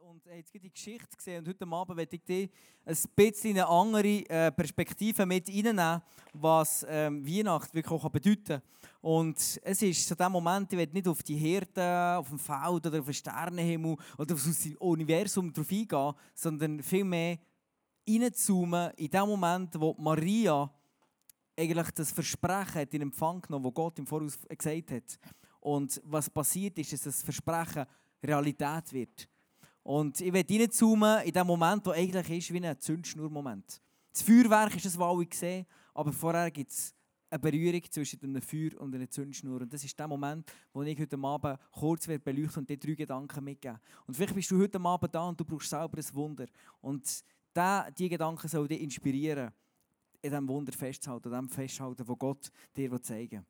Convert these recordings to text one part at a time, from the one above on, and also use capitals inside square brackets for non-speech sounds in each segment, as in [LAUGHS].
und haben jetzt die Geschichte gesehen und heute Abend möchte ich dir ein bisschen eine andere äh, Perspektive mit reinnehmen, was ähm, Weihnachten wirklich auch bedeuten kann. Und es ist so der Moment, ich will nicht auf die Hirte, auf dem Feld oder auf den Sternenhimmel oder auf das Universum drauf eingehen, sondern vielmehr reinzoomen in dem Moment, wo Maria eigentlich das Versprechen hat in Empfang genommen, das Gott im Voraus gesagt hat. Und was passiert ist, dass das Versprechen Realität wird. Und ich werde reinzoomen in dem Moment, der eigentlich ist wie ein Zündschnurmoment. Das Feuerwerk ist das, was alle sehen, aber vorher gibt es eine Berührung zwischen einem Feuer und einer Zündschnur. Und das ist der Moment, wo ich heute Abend kurz beleuchten und dir drei Gedanken mitgeben Und vielleicht bist du heute Abend da und du brauchst selber ein Wunder. Und diese Gedanken sollen dich inspirieren, in diesem Wunder festzuhalten, an dem festzuhalten, das Gott dir zeigen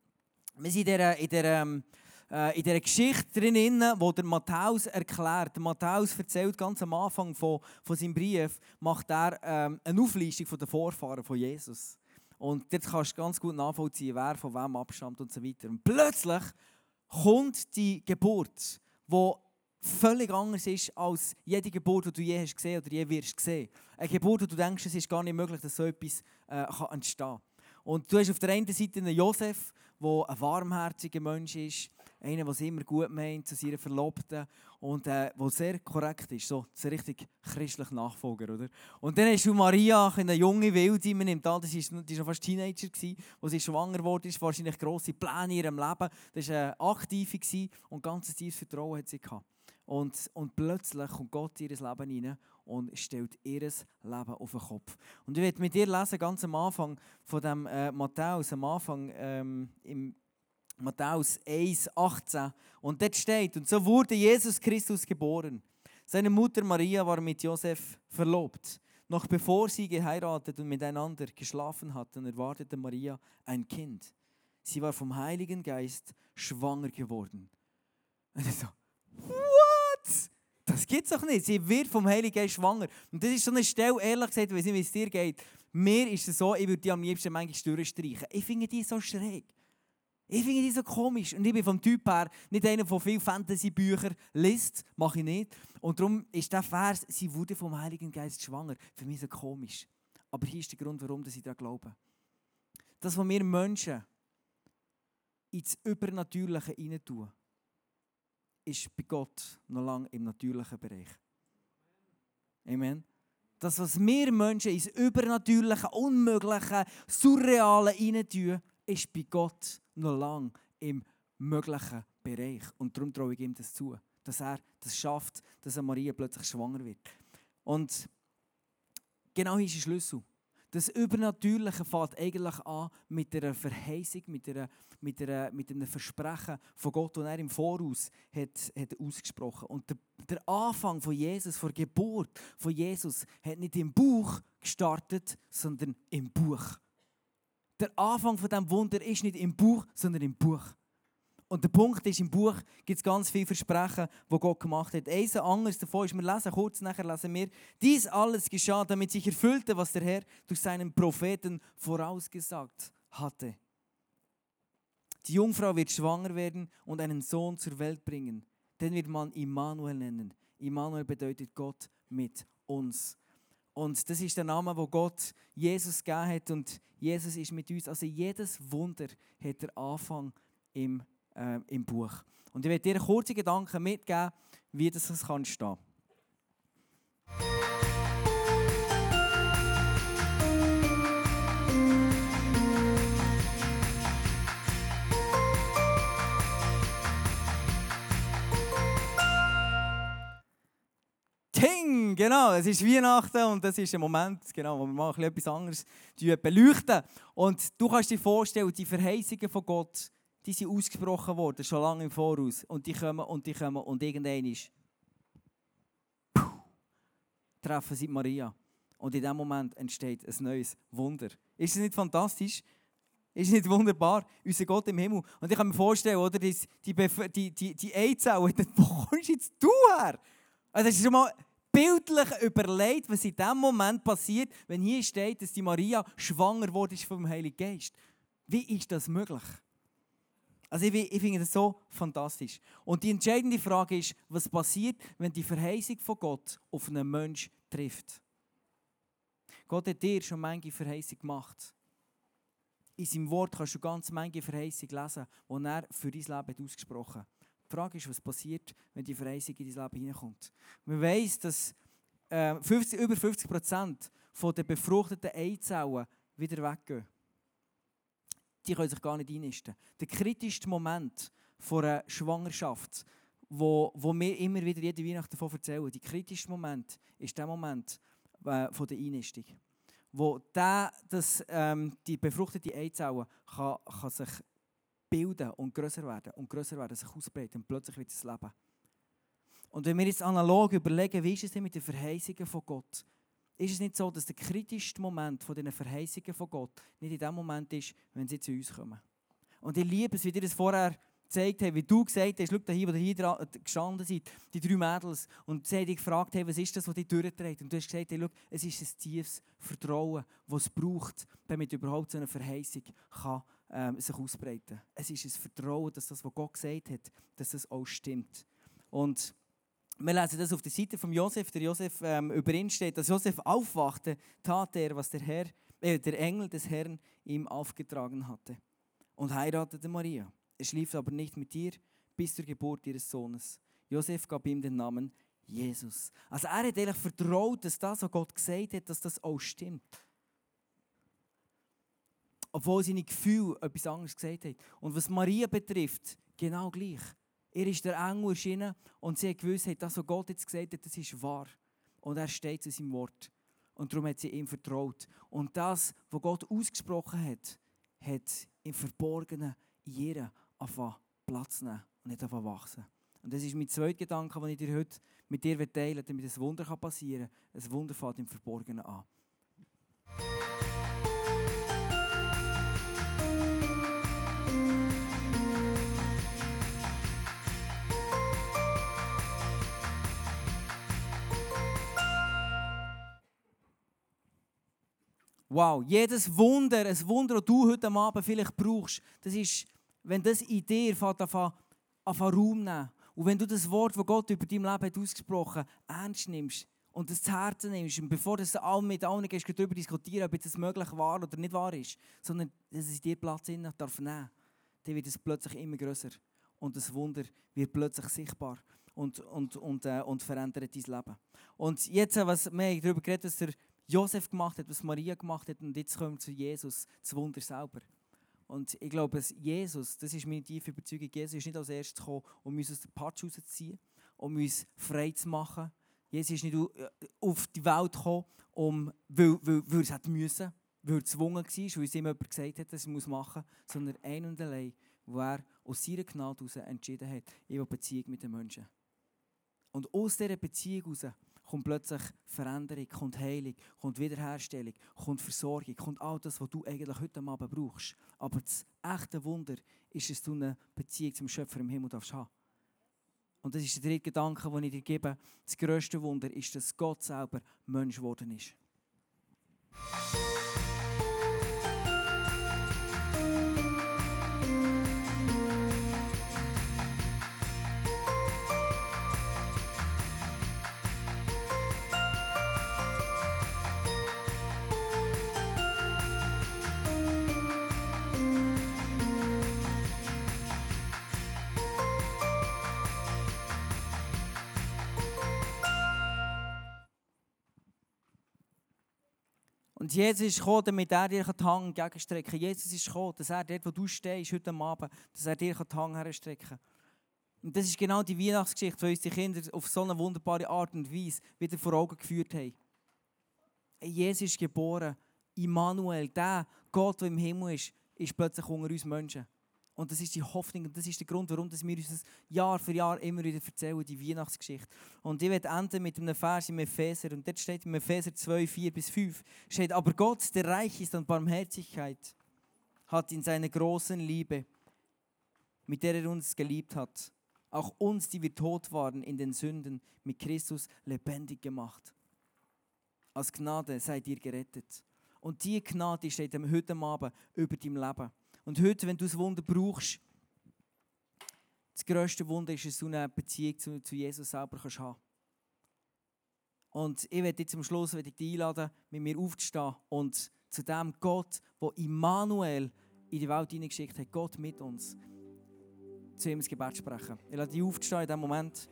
will. Wir sind in dieser, in dieser ähm, äh, in dieser Geschichte drin, wo der Matthäus erklärt, der Matthäus erzählt ganz am Anfang von, von seinem Brief, macht er ähm, eine Auflistung von den Vorfahren von Jesus. Und jetzt kannst du ganz gut nachvollziehen, wer von wem abstammt und so weiter. Und plötzlich kommt die Geburt, die völlig anders ist als jede Geburt, die du je hast gesehen oder je wirst sehen. Eine Geburt, wo du denkst, es ist gar nicht möglich, dass so etwas äh, kann entstehen kann. Und du hast auf der einen Seite einen Josef, der ein warmherziger Mensch ist, einer, der es immer gut meint zu seiner Verlobten und äh, der sehr korrekt ist, so, so richtig christlich Nachfolger, oder? Und dann hast du Maria, eine junge Wilde, man nimmt an, das war noch fast Teenager, gewesen, als sie schwanger wurde, ist wahrscheinlich grosse Pläne in ihrem Leben, das war eine aktive und ganz tiefes Vertrauen hat sie gehabt. Und, und plötzlich kommt Gott in ihr Leben rein und stellt ihr Leben auf den Kopf. Und ich werde mit dir lesen, ganz am Anfang von dem äh, Matthäus, am Anfang ähm, im Matthäus 1, 18. Und dort steht, und so wurde Jesus Christus geboren. Seine Mutter Maria war mit Josef verlobt. Noch bevor sie geheiratet und miteinander geschlafen hatten, erwartete Maria ein Kind. Sie war vom Heiligen Geist schwanger geworden. Und ich so, what? Das gibt's doch nicht. Sie wird vom Heiligen Geist schwanger. Und das ist so eine Stelle, ehrlich gesagt, ich weiß nicht, wie es dir geht. Mir ist es so, ich würde die am liebsten manchmal durchstreichen. Ich finde die so schräg. Ich finde die so komisch. Und ich bin vom Typ her nicht einer, der viele Fantasy-Bücher liest. Mache ich nicht. Und darum ist der Vers, sie wurde vom Heiligen Geist schwanger, für mich so komisch. Aber hier ist der Grund, warum ich daran glaube. Das, was wir Menschen ins Übernatürliche hinein tun, ist bei Gott noch lange im natürlichen Bereich. Amen. Das, was wir Menschen ins Übernatürliche, Unmögliche, Surreale hinein tun, ist bei Gott noch lange im möglichen Bereich. Und darum traue ich ihm das zu, dass er das schafft, dass Maria plötzlich schwanger wird. Und genau hier ist der Schlüssel. Das Übernatürliche fängt eigentlich an mit einer Verheißung, mit, einer, mit, einer, mit einem Versprechen von Gott, das er im Voraus hat, hat ausgesprochen Und der, der Anfang von Jesus, von der Geburt von Jesus, hat nicht im Buch gestartet, sondern im Buch. Der Anfang von diesem Wunder ist nicht im Buch, sondern im Buch. Und der Punkt ist, im Buch gibt es ganz viele Versprechen, die Gott gemacht hat. Eins anderes davon ist, wir lesen kurz nachher, lesen wir, dies alles geschah, damit sich erfüllte, was der Herr durch seinen Propheten vorausgesagt hatte. Die Jungfrau wird schwanger werden und einen Sohn zur Welt bringen. Den wird man Immanuel nennen. Immanuel bedeutet Gott mit uns. Und das ist der Name, wo Gott Jesus gegeben hat. Und Jesus ist mit uns. Also jedes Wunder hat der Anfang im äh, im Buch. Und ich werde dir kurze Gedanken mitgeben, wie das kann stehen Genau, es ist Weihnachten und das ist ein Moment, genau, wo wir mal etwas anderes beleuchten. Und du kannst dir vorstellen, die Verheißungen von Gott, die sind ausgesprochen worden, schon lange im Voraus. Und die kommen und die kommen und irgendein ist. treffen sie Maria. Und in dem Moment entsteht ein neues Wunder. Ist es nicht fantastisch? Ist es nicht wunderbar? Unser Gott im Himmel. Und ich kann mir vorstellen, oder, die, die, die, die, die Eizelle, [LAUGHS] wo kommst du jetzt du her? Also das ist schon mal bildlich überlegt, was in dem Moment passiert, wenn hier steht, dass die Maria schwanger wurde vom Heiligen Geist. Wie ist das möglich? Also ich, ich finde das so fantastisch. Und die entscheidende Frage ist, was passiert, wenn die Verheißung von Gott auf einen Menschen trifft? Gott hat dir schon manche Verheißung gemacht. In seinem Wort kannst du ganz manche Verheißung lesen, die er für dein Leben ausgesprochen hat. Die Frage ist, was passiert, wenn die Verheißung in dein Leben hineinkommt. Man weiß, dass äh, 50, über 50 Prozent der befruchteten Eizellen wieder weggehen. Die können sich gar nicht einnisten. Der kritischste Moment einer Schwangerschaft, wo, wo wir immer wieder jede Weihnacht davon erzählen, der kritischste Moment ist der Moment äh, von der Einnistung. Wo der, das, ähm, die befruchtete Eizelle kann, kann sich bilden und größer werden und größer werden, sich ausbreiten und plötzlich wird es Leben. Und wenn wir jetzt analog überlegen, wie ist es denn mit den Verheißungen von Gott? Ist es nicht so, dass der kritischste Moment von den Verheißungen von Gott nicht in dem Moment ist, wenn sie zu uns kommen? Und ich liebe es, wie dir das vorher gezeigt haben, wie du gesagt hast, schau hier, wo hier gestanden seid, die drei Mädels, und sie haben dich gefragt, hey, was ist das, was dich durchträgt? Und du hast gesagt, hey, schau, es ist ein tiefes Vertrauen, das es braucht, damit überhaupt so eine Verheißung kann, ähm, sich ausbreiten. Es ist ein Vertrauen, dass das, was Gott gesagt hat, dass das auch stimmt. Und wir lesen das auf der Seite von Josef. Der Josef ähm, über ihn steht, dass Josef aufwachte, tat er, was der Herr, äh, der Engel des Herrn ihm aufgetragen hatte, und heiratete Maria. Er schlief aber nicht mit ihr bis zur Geburt ihres Sohnes. Josef gab ihm den Namen Jesus. Also er hat eigentlich vertraut, dass das, was Gott gesagt hat, dass das auch stimmt. Obwohl seine Gefühle etwas anderes gesagt haben. Und was Maria betrifft, genau gleich. Er ist der Engel erschienen und sie hat gewusst, dass was Gott jetzt gesagt hat, das ist wahr. Und er steht zu seinem Wort. Und darum hat sie ihm vertraut. Und das, was Gott ausgesprochen hat, hat im Verborgenen in ihr Platz nehmen und nicht anfangen wachsen. Und das ist mein zweiter Gedanke, den ich dir heute mit dir teilen damit ein Wunder passieren kann. Ein Wunder fängt im Verborgenen an. Wow, jedes Wunder, ein Wunder, das du heute Abend vielleicht brauchst, das ist wenn das in dir anfängt, Raum nehmen und wenn du das Wort, das Gott über dein Leben hat ausgesprochen ernst nimmst und das zu Herzen nimmst und bevor du mit allen gehst, darüber diskutieren, ob es möglich war oder nicht wahr ist, sondern dass es in dir Platz in darf nehmen, dann wird es plötzlich immer größer und das Wunder wird plötzlich sichtbar und, und, und, äh, und verändert dein Leben. Und jetzt, äh, was wir darüber geredet was der Josef gemacht hat, was Maria gemacht hat und jetzt kommen wir zu Jesus, das Wunder selber. Und ich glaube, Jesus, das ist meine tiefe Überzeugung, Jesus ist nicht als erstes gekommen, um uns aus der Patsch rauszuziehen, um uns frei zu machen. Jesus ist nicht äh, auf die Welt gekommen, um, weil, weil, weil er es hätte müssen, weil er gezwungen war, weil es ihm jemand gesagt hat, dass er es machen muss, sondern ein und allein, wo er aus seiner Gnade heraus entschieden hat, ich will Beziehung mit den Menschen. Und aus dieser Beziehung heraus kommt plötzlich Veränderung, kommt Heilung, kommt Wiederherstellung, kommt Versorgung, kommt all das, was du eigentlich heute Abend brauchst. Aber das echte Wunder ist, dass du eine Beziehung zum Schöpfer im Himmel darfst haben. Und das ist der dritte Gedanke, den ich dir gebe. Das grösste Wunder ist, dass Gott selber Mensch geworden ist. Und Jesus ist gekommen, damit er dir die Hand entgegenstrecken kann. Jesus ist gekommen, dass er dort, wo du stehst, heute Abend, dass er dir die Hand herstrecken kann. Und das ist genau die Weihnachtsgeschichte, die uns die Kinder auf so eine wunderbare Art und Weise wieder vor Augen geführt haben. Jesus ist geboren. Immanuel, der Gott, der im Himmel ist, ist plötzlich unter uns Menschen. Und das ist die Hoffnung und das ist der Grund, warum wir uns Jahr für Jahr immer wieder erzählen, die Weihnachtsgeschichte. Und ich werde enden mit einem Vers im Epheser. Und dort steht im Epheser 2, 4 bis 5, steht, aber Gott, der reich ist an Barmherzigkeit, hat in seiner großen Liebe, mit der er uns geliebt hat, auch uns, die wir tot waren in den Sünden, mit Christus lebendig gemacht. Als Gnade seid ihr gerettet. Und die Gnade steht heute Abend über deinem Leben. Und heute, wenn du das Wunder brauchst, das grösste Wunder ist, dass du eine Beziehung zu, zu Jesus selber kannst haben Und ich werde jetzt am Schluss ich dich einladen, mit mir aufzustehen und zu dem Gott, der Immanuel in die Welt hineingeschickt hat, Gott mit uns, zu ihm ins Gebet sprechen. Ich lade dich aufzustehen in diesem Moment.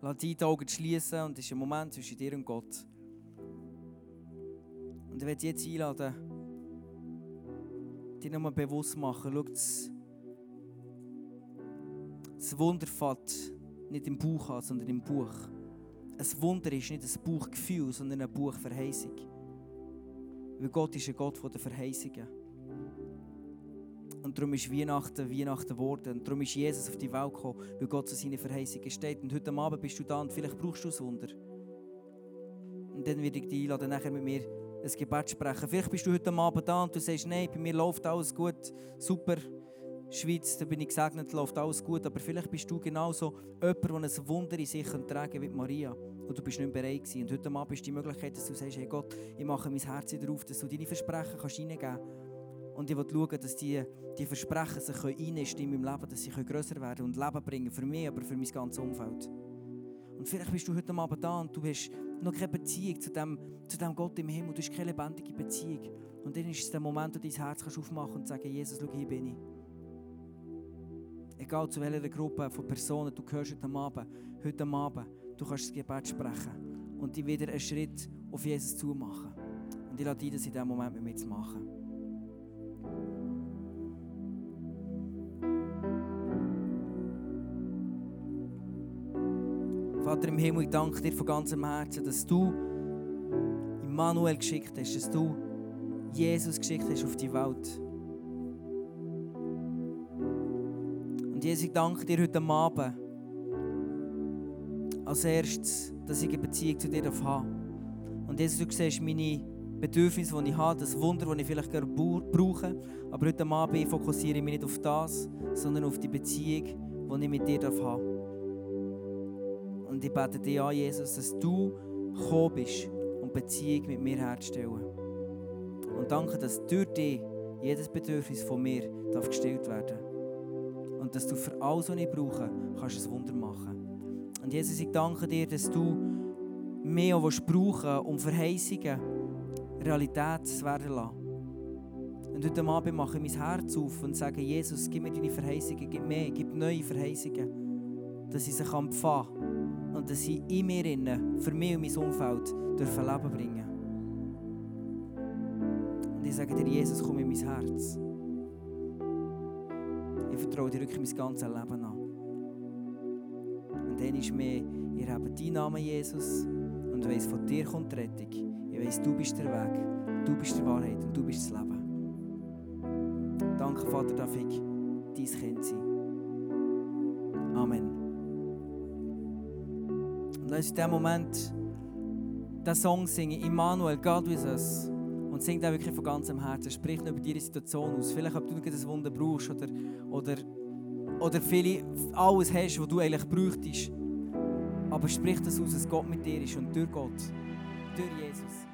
Lass die Augen schließen und es ist ein Moment zwischen dir und Gott. Und ich werde dich jetzt einladen, dir nochmal bewusst machen, schau, das, das Wunder fällt nicht im Buch an, sondern im Buch. Ein Wunder ist nicht ein Buchgefühl, sondern eine Buchverheißung. Weil Gott ist ein Gott der Verheißungen. Und darum ist Weihnachten Weihnachten geworden. Und darum ist Jesus auf die Welt gekommen, weil Gott zu seinen Verheißungen steht. Und heute Abend bist du da und vielleicht brauchst du ein Wunder. Und dann werde ich dich einladen, nachher mit mir ein Gebet sprechen. Vielleicht bist du heute Abend da und du sagst, nein, bei mir läuft alles gut, super. Schweiz, da bin ich gesegnet, läuft alles gut. Aber vielleicht bist du genauso jemand, der ein Wunder in sich tragen wie Maria. Und du bist nicht bereit gewesen. Und heute Abend ist die Möglichkeit, dass du sagst, hey Gott, ich mache mein Herz darauf, dass du deine Versprechen kannst reingeben kannst und ich will schauen, dass die, die Versprechen sich einnisten in meinem Leben, dass sie grösser werden und Leben bringen. Für mich, aber für mein ganzes Umfeld. Und vielleicht bist du heute Abend da und du hast noch keine Beziehung zu dem, zu dem Gott im Himmel. Du hast keine lebendige Beziehung. Und dann ist es der Moment, wo du dein Herz kannst aufmachen und sagen, Jesus, schau, hier bin ich. Egal zu welcher Gruppe von Personen du gehörst heute Abend, heute Abend, du kannst das Gebet sprechen und dich wieder einen Schritt auf Jesus zu machen. Und ich lade dich, das in diesem Moment mit mir zu machen. Vater im Himmel, ich danke dir von ganzem Herzen, dass du Immanuel geschickt hast, dass du Jesus geschickt hast auf die Welt. Und Jesus, ich danke dir heute Abend als erstes, dass ich eine Beziehung zu dir habe. Und Jesus, du siehst meine Bedürfnisse, die ich habe, das Wunder, das ich vielleicht gerade brauche. Aber heute Abend fokussiere ich mich nicht auf das, sondern auf die Beziehung, die ich mit dir darf. Und ich bete dir an, Jesus, dass du gekommen bist, um Beziehung mit mir herzustellen. Und danke, dass durch dich jedes Bedürfnis von mir darf gestillt werden Und dass du für alles, was ich brauche, kannst ein Wunder machen. Und Jesus, ich danke dir, dass du mehr auch brauchen um Verheißungen Realität zu werden lassen. Und heute Abend mache ich mein Herz auf und sage, Jesus, gib mir deine Verheißungen, gib mehr, gib neue Verheißungen, dass ich sie empfangen kann und dass sie in mir innen, für mich und mein Umfeld dürfen Leben bringen. Und ich sage dir, Jesus, komm in mein Herz. Ich vertraue dir wirklich mein ganzes Leben an. Und dann ist mir, ihr habt deinen Namen, Jesus, und weiss, von dir kommt die Rettung. Ich weiss, du bist der Weg, du bist die Wahrheit und du bist das Leben. Danke, Vater, darf ich dein Kind sein. Lass in diesem Moment den Song singen, Immanuel, God with us. Und sing den wirklich von ganzem Herzen. Sprich über deine Situation aus. Vielleicht, ob du ein Wunder brauchst oder, oder, oder viele, alles hast, was du eigentlich bräuchtest. Aber sprich das aus, dass Gott mit dir ist und durch Gott, durch Jesus.